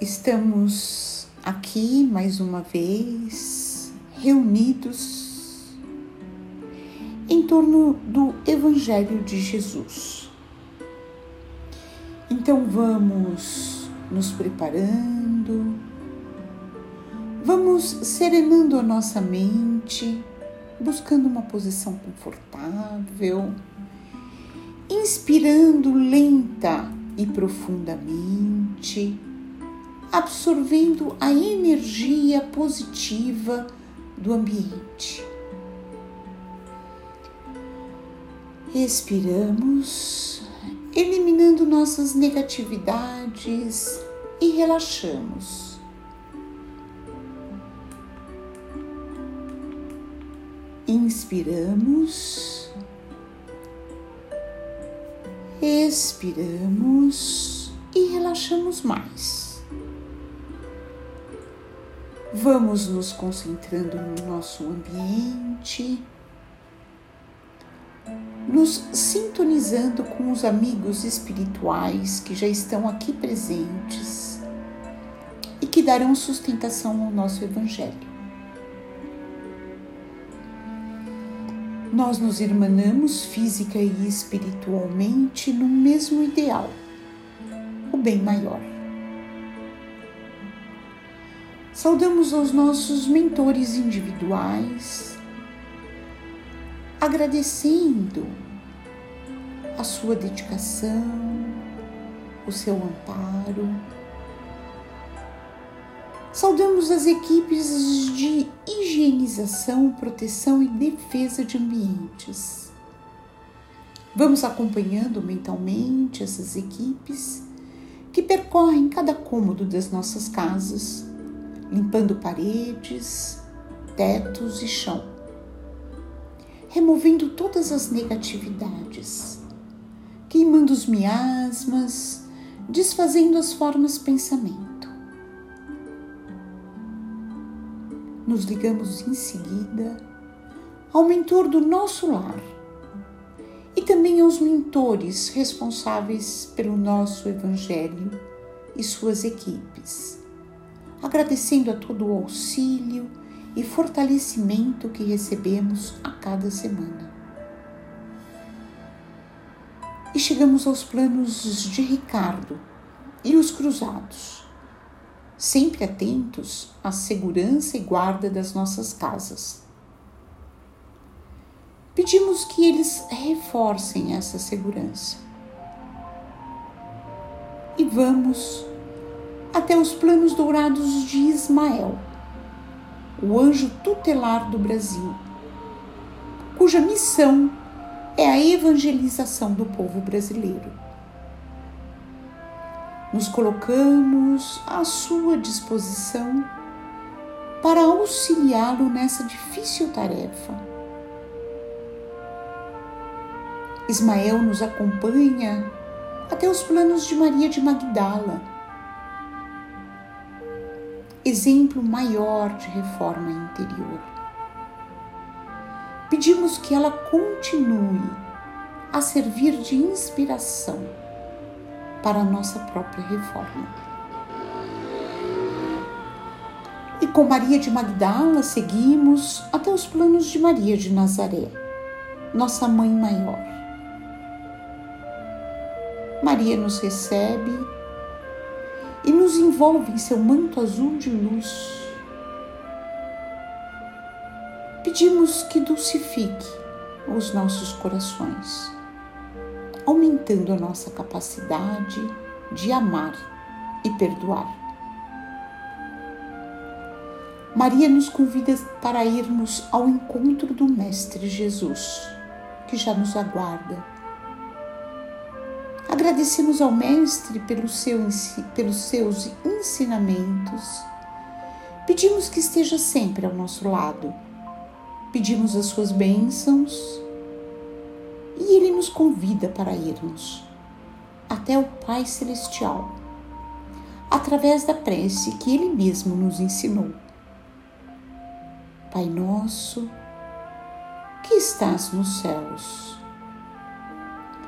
Estamos aqui mais uma vez reunidos em torno do Evangelho de Jesus. Então vamos nos preparando, vamos serenando a nossa mente, buscando uma posição confortável, inspirando lenta e profundamente absorvendo a energia positiva do ambiente. Respiramos, eliminando nossas negatividades e relaxamos. Inspiramos, expiramos e relaxamos mais. Vamos nos concentrando no nosso ambiente, nos sintonizando com os amigos espirituais que já estão aqui presentes e que darão sustentação ao nosso Evangelho. Nós nos irmanamos física e espiritualmente no mesmo ideal, o bem maior. Saudamos aos nossos mentores individuais, agradecendo a sua dedicação, o seu amparo. Saudamos as equipes de higienização, proteção e defesa de ambientes. Vamos acompanhando mentalmente essas equipes que percorrem cada cômodo das nossas casas limpando paredes, tetos e chão, removendo todas as negatividades, queimando os miasmas, desfazendo as formas pensamento. Nos ligamos em seguida ao mentor do nosso lar e também aos mentores responsáveis pelo nosso Evangelho e suas equipes agradecendo a todo o auxílio e fortalecimento que recebemos a cada semana. E chegamos aos planos de Ricardo e os cruzados, sempre atentos à segurança e guarda das nossas casas. Pedimos que eles reforcem essa segurança. E vamos até os planos dourados de Ismael, o anjo tutelar do Brasil, cuja missão é a evangelização do povo brasileiro. Nos colocamos à sua disposição para auxiliá-lo nessa difícil tarefa. Ismael nos acompanha até os planos de Maria de Magdala exemplo maior de reforma interior. Pedimos que ela continue a servir de inspiração para a nossa própria reforma. E com Maria de Magdala seguimos até os planos de Maria de Nazaré, nossa mãe maior. Maria nos recebe e nos envolve em seu manto azul de luz. Pedimos que dulcifique os nossos corações, aumentando a nossa capacidade de amar e perdoar. Maria nos convida para irmos ao encontro do Mestre Jesus, que já nos aguarda Agradecemos ao Mestre pelo seu, pelos seus ensinamentos. Pedimos que esteja sempre ao nosso lado. Pedimos as suas bênçãos e Ele nos convida para irmos. até o Pai Celestial, através da prece que Ele mesmo nos ensinou. Pai nosso, que estás nos céus,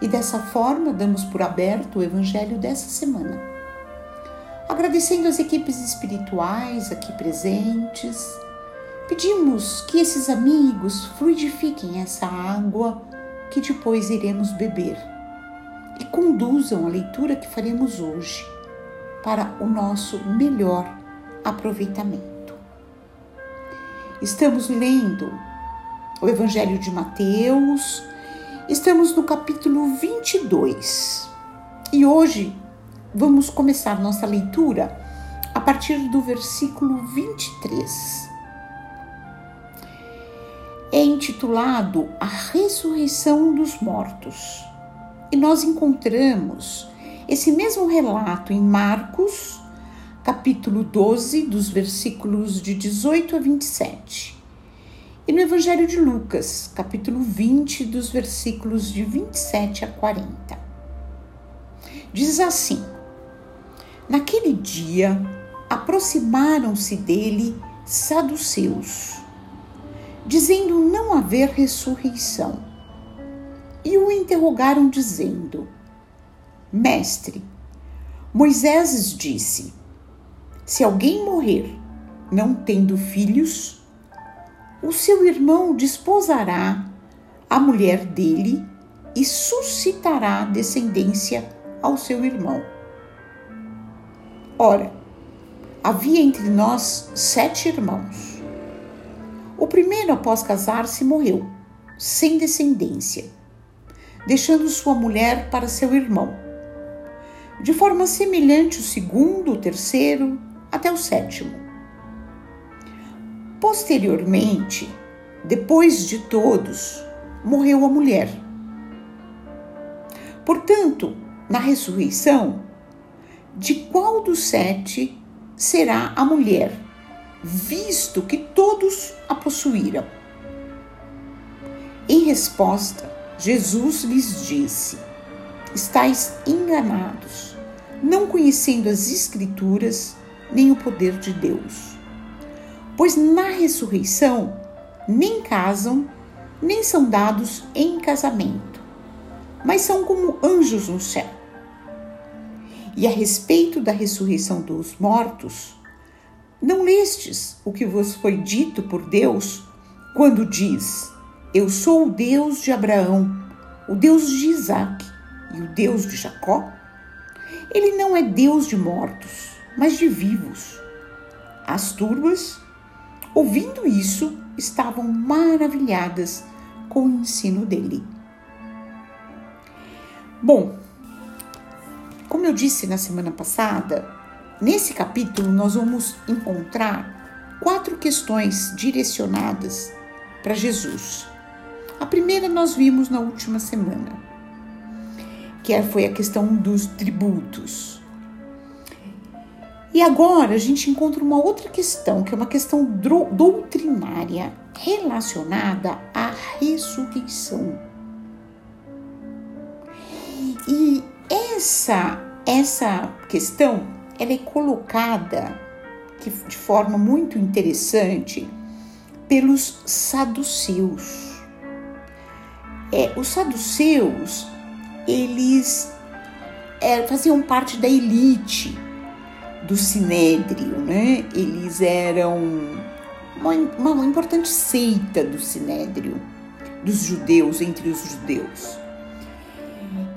E dessa forma damos por aberto o Evangelho dessa semana. Agradecendo as equipes espirituais aqui presentes, pedimos que esses amigos fluidifiquem essa água que depois iremos beber e conduzam a leitura que faremos hoje para o nosso melhor aproveitamento. Estamos lendo o Evangelho de Mateus, estamos no capítulo 22 e hoje vamos começar nossa leitura a partir do versículo 23 é intitulado A Ressurreição dos Mortos. E nós encontramos esse mesmo relato em Marcos, capítulo 12, dos versículos de 18 a 27. E no Evangelho de Lucas, capítulo 20, dos versículos de 27 a 40. Diz assim: Naquele dia aproximaram-se dele saduceus dizendo não haver ressurreição. E o interrogaram, dizendo: Mestre, Moisés disse: Se alguém morrer não tendo filhos, o seu irmão desposará a mulher dele e suscitará descendência ao seu irmão. Ora, havia entre nós sete irmãos. O primeiro, após casar-se, morreu, sem descendência, deixando sua mulher para seu irmão. De forma semelhante, o segundo, o terceiro, até o sétimo. Posteriormente, depois de todos, morreu a mulher. Portanto, na ressurreição, de qual dos sete será a mulher visto que todos a possuíram. Em resposta, Jesus lhes disse: Estais enganados, não conhecendo as Escrituras nem o poder de Deus. Pois na ressurreição nem casam, nem são dados em casamento, mas são como anjos no céu. E a respeito da ressurreição dos mortos, não lestes o que vos foi dito por Deus quando diz: Eu sou o Deus de Abraão, o Deus de Isaac e o Deus de Jacó? Ele não é Deus de mortos, mas de vivos. As turmas, ouvindo isso, estavam maravilhadas com o ensino dele. Bom, como eu disse na semana passada, Nesse capítulo, nós vamos encontrar quatro questões direcionadas para Jesus. A primeira nós vimos na última semana, que foi a questão dos tributos. E agora a gente encontra uma outra questão, que é uma questão doutrinária relacionada à ressurreição. E essa essa questão ela é colocada de forma muito interessante pelos saduceus. É, os saduceus, eles é, faziam parte da elite do sinédrio, né? Eles eram uma, uma importante seita do sinédrio, dos judeus, entre os judeus.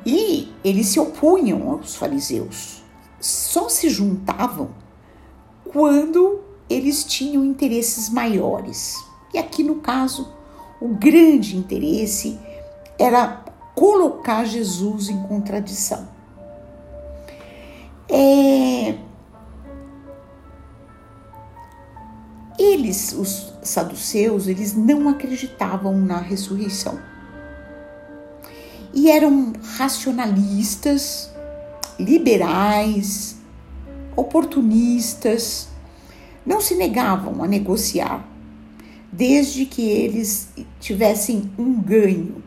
E eles se opunham aos fariseus só se juntavam quando eles tinham interesses maiores. E aqui no caso, o grande interesse era colocar Jesus em contradição. É, eles, os saduceus, eles não acreditavam na ressurreição. E eram racionalistas, liberais, oportunistas, não se negavam a negociar, desde que eles tivessem um ganho.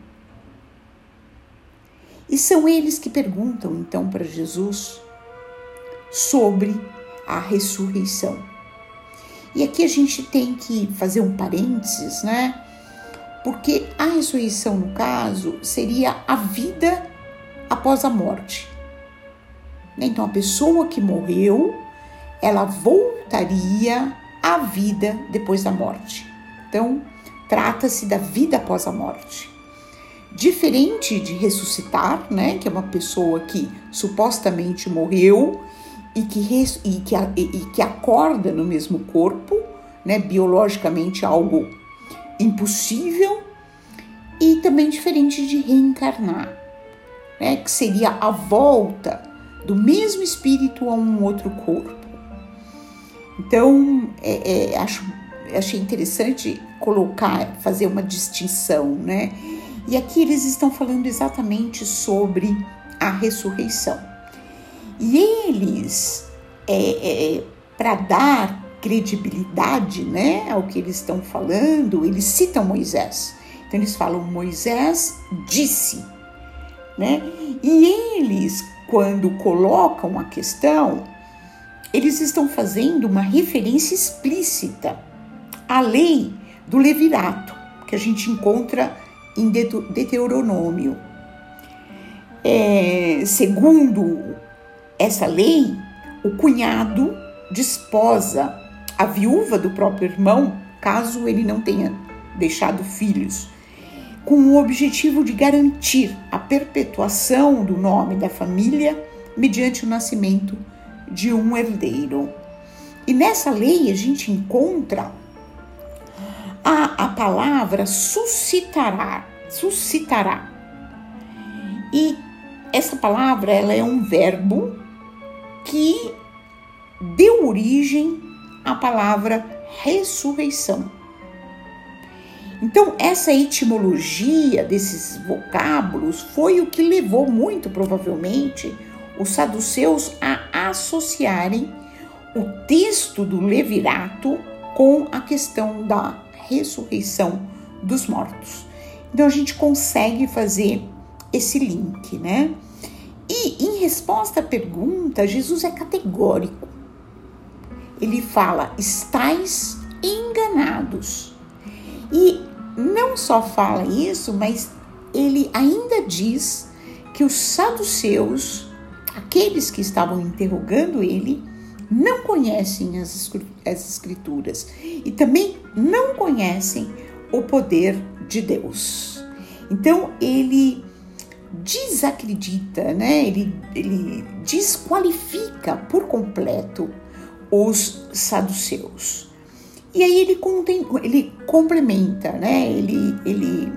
E são eles que perguntam então para Jesus sobre a ressurreição. E aqui a gente tem que fazer um parênteses, né? Porque a ressurreição, no caso, seria a vida após a morte. Então, a pessoa que morreu, ela voltaria à vida depois da morte. Então, trata-se da vida após a morte. Diferente de ressuscitar, né, que é uma pessoa que supostamente morreu e que, res, e que, e, que acorda no mesmo corpo, né, biologicamente algo impossível, e também diferente de reencarnar, né, que seria a volta do mesmo espírito a um outro corpo. Então, é, é, acho, achei interessante colocar, fazer uma distinção, né? E aqui eles estão falando exatamente sobre a ressurreição. E eles, é, é, para dar credibilidade né, ao que eles estão falando, eles citam Moisés. Então eles falam: Moisés disse. Né? E eles, quando colocam a questão, eles estão fazendo uma referência explícita à lei do levirato, que a gente encontra em Deuteronômio. É, segundo essa lei, o cunhado desposa a viúva do próprio irmão, caso ele não tenha deixado filhos, com o objetivo de garantir a perpetuação do nome da família mediante o nascimento de um herdeiro. E nessa lei a gente encontra a, a palavra suscitará, suscitará. E essa palavra ela é um verbo que deu origem à palavra ressurreição. Então, essa etimologia desses vocábulos foi o que levou muito provavelmente os saduceus a associarem o texto do Levirato com a questão da ressurreição dos mortos. Então a gente consegue fazer esse link, né? E em resposta à pergunta, Jesus é categórico. Ele fala: estáis enganados. E não só fala isso, mas ele ainda diz que os saduceus, aqueles que estavam interrogando ele, não conhecem as escrituras e também não conhecem o poder de Deus. Então ele desacredita, né? ele, ele desqualifica por completo os saduceus. E aí ele, ele complementa, né? ele, ele,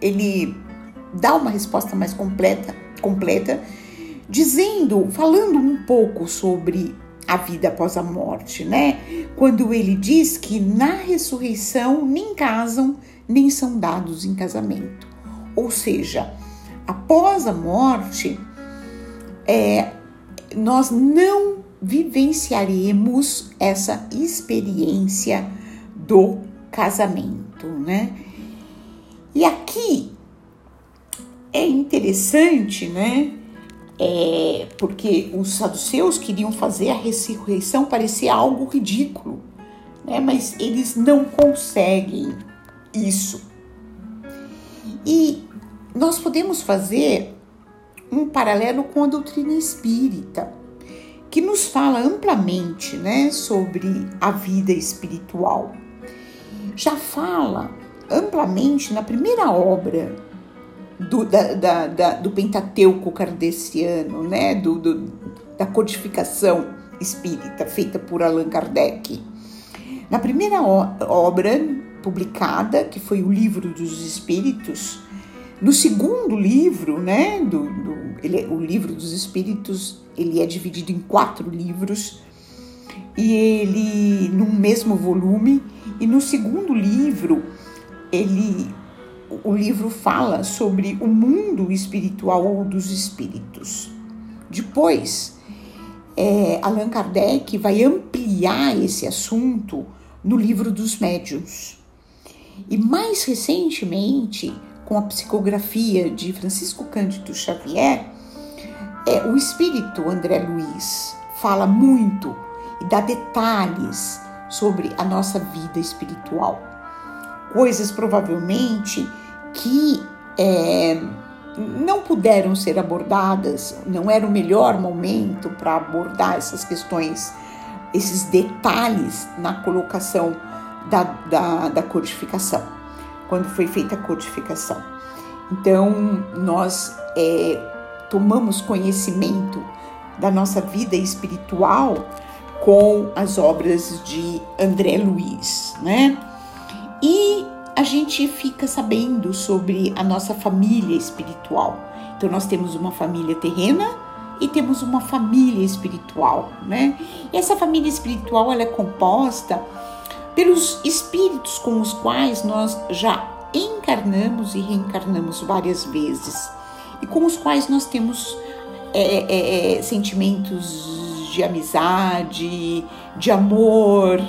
ele dá uma resposta mais completa, completa, dizendo, falando um pouco sobre a vida após a morte, né? Quando ele diz que na ressurreição nem casam nem são dados em casamento. Ou seja, após a morte, é, nós não vivenciaremos essa experiência do casamento, né? E aqui é interessante, né? É, porque os saduceus queriam fazer a ressurreição parecer algo ridículo, né? Mas eles não conseguem isso. E nós podemos fazer um paralelo com a doutrina espírita, que nos fala amplamente né, sobre a vida espiritual. Já fala amplamente na primeira obra do, da, da, da, do Pentateuco kardeciano, né, do, do, da codificação espírita feita por Allan Kardec. Na primeira obra publicada, que foi o Livro dos Espíritos, No segundo livro, né, do, do ele, o livro dos Espíritos, ele é dividido em quatro livros e ele num mesmo volume. E no segundo livro, ele o livro fala sobre o mundo espiritual ou dos espíritos. Depois, é, Allan Kardec vai ampliar esse assunto no livro dos médiuns. E mais recentemente, com a psicografia de Francisco Cândido Xavier, é, o espírito André Luiz fala muito e dá detalhes sobre a nossa vida espiritual. Coisas provavelmente que é, não puderam ser abordadas, não era o melhor momento para abordar essas questões, esses detalhes na colocação da, da, da codificação, quando foi feita a codificação. Então, nós é, tomamos conhecimento da nossa vida espiritual com as obras de André Luiz, né? E a gente fica sabendo sobre a nossa família espiritual. Então nós temos uma família terrena e temos uma família espiritual, né? E essa família espiritual ela é composta pelos espíritos com os quais nós já encarnamos e reencarnamos várias vezes e com os quais nós temos é, é, é, sentimentos de amizade, de amor.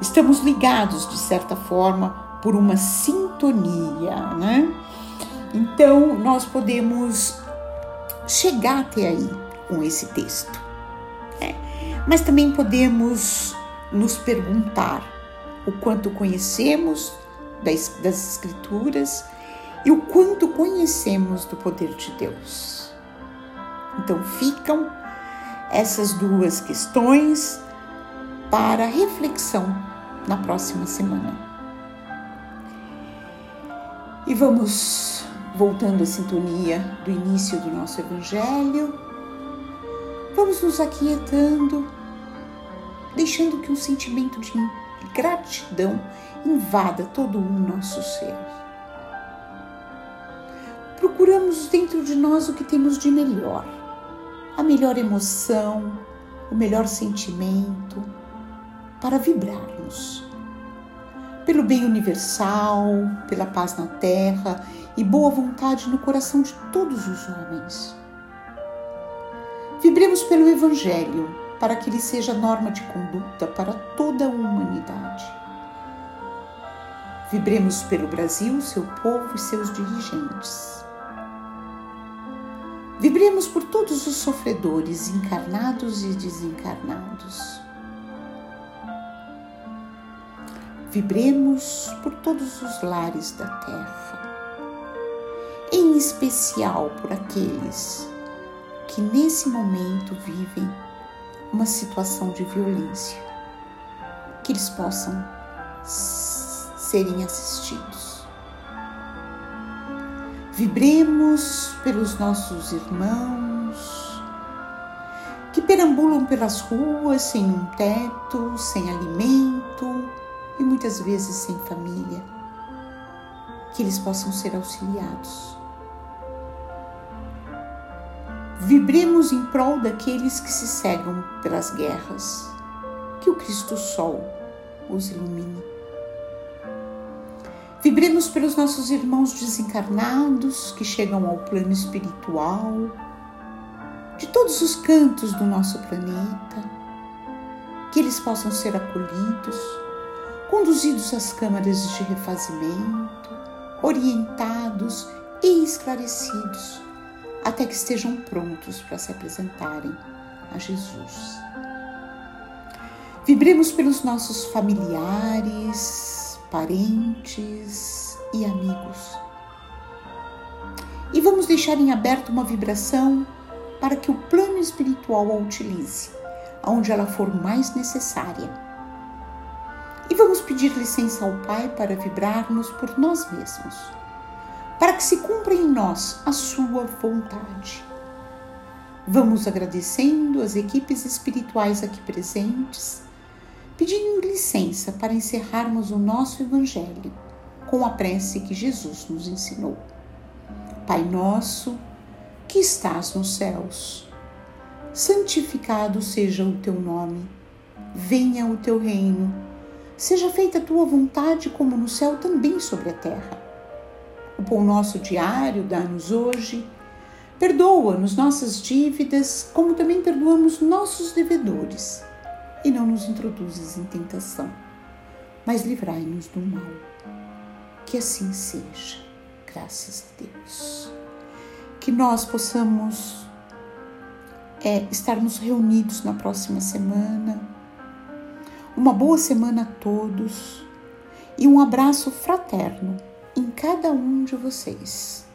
Estamos ligados de certa forma por uma sintonia, né? Então nós podemos chegar até aí com esse texto, né? mas também podemos nos perguntar o quanto conhecemos das, das Escrituras e o quanto conhecemos do poder de Deus. Então ficam essas duas questões para reflexão na próxima semana. E vamos voltando à sintonia do início do nosso Evangelho, vamos nos aquietando, deixando que um sentimento de gratidão invada todo o nosso ser procuramos dentro de nós o que temos de melhor, a melhor emoção, o melhor sentimento para vibrarmos. Pelo bem universal, pela paz na terra e boa vontade no coração de todos os homens. Vibremos pelo Evangelho para que ele seja norma de conduta para toda a humanidade. Vibremos pelo Brasil, seu povo e seus dirigentes Vibremos por todos os sofredores, encarnados e desencarnados. Vibremos por todos os lares da terra, em especial por aqueles que nesse momento vivem uma situação de violência, que eles possam serem assistidos. Vibremos pelos nossos irmãos que perambulam pelas ruas sem um teto, sem alimento e muitas vezes sem família. Que eles possam ser auxiliados. Vibremos em prol daqueles que se cegam pelas guerras. Que o Cristo Sol os ilumine. Vibremos pelos nossos irmãos desencarnados que chegam ao plano espiritual, de todos os cantos do nosso planeta, que eles possam ser acolhidos, conduzidos às câmaras de refazimento, orientados e esclarecidos, até que estejam prontos para se apresentarem a Jesus. Vibremos pelos nossos familiares, parentes e amigos. E vamos deixar em aberto uma vibração para que o plano espiritual a utilize, onde ela for mais necessária. E vamos pedir licença ao Pai para vibrarmos por nós mesmos, para que se cumpra em nós a Sua vontade. Vamos agradecendo as equipes espirituais aqui presentes pedindo licença para encerrarmos o nosso Evangelho com a prece que Jesus nos ensinou. Pai nosso, que estás nos céus, santificado seja o teu nome. Venha o teu reino. Seja feita a tua vontade, como no céu, também sobre a terra. O pão nosso diário dá-nos hoje. Perdoa-nos nossas dívidas, como também perdoamos nossos devedores. E não nos introduzes em tentação, mas livrai-nos do mal. Que assim seja graças a Deus. Que nós possamos é, estarmos reunidos na próxima semana. Uma boa semana a todos e um abraço fraterno em cada um de vocês.